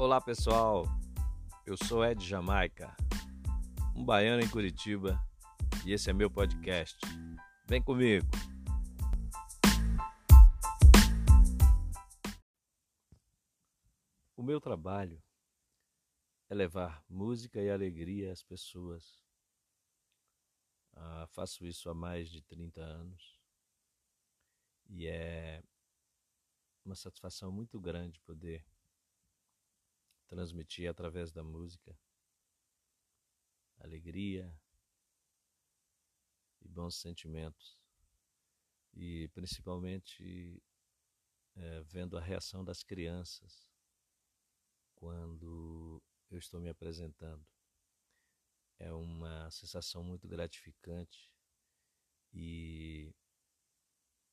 Olá pessoal, eu sou Ed Jamaica, um baiano em Curitiba e esse é meu podcast. Vem comigo! O meu trabalho é levar música e alegria às pessoas. Ah, faço isso há mais de 30 anos e é uma satisfação muito grande poder transmitir através da música alegria e bons sentimentos. E principalmente é, vendo a reação das crianças quando eu estou me apresentando. É uma sensação muito gratificante e,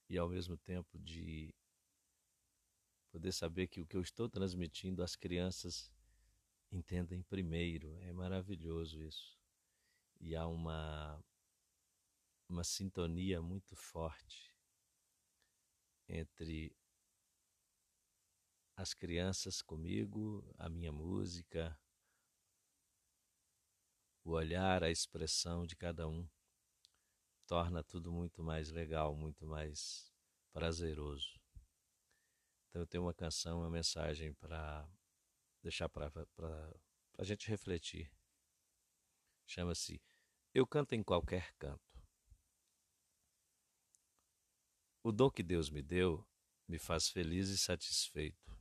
e ao mesmo tempo de poder saber que o que eu estou transmitindo as crianças entendem primeiro. É maravilhoso isso. E há uma uma sintonia muito forte entre as crianças comigo, a minha música, o olhar, a expressão de cada um torna tudo muito mais legal, muito mais prazeroso. Então eu tenho uma canção, uma mensagem para deixar para a gente refletir. Chama-se Eu Canto em Qualquer Canto. O dom que Deus me deu me faz feliz e satisfeito,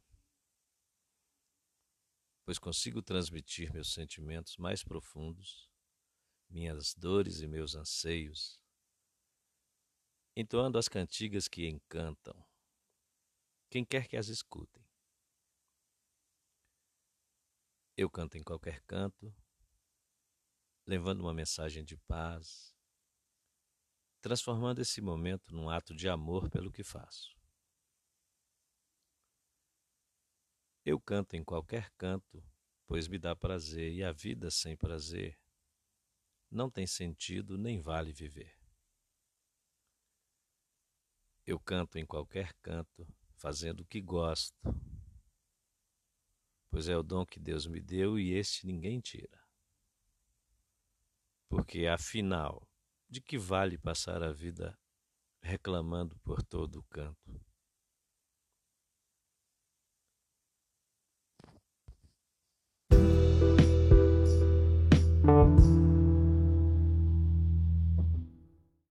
pois consigo transmitir meus sentimentos mais profundos, minhas dores e meus anseios, entoando as cantigas que encantam quem quer que as escutem. Eu canto em qualquer canto, levando uma mensagem de paz, transformando esse momento num ato de amor pelo que faço. Eu canto em qualquer canto, pois me dá prazer, e a vida sem prazer não tem sentido nem vale viver. Eu canto em qualquer canto, fazendo o que gosto, pois é o dom que Deus me deu e este ninguém tira. Porque, afinal, de que vale passar a vida reclamando por todo o canto?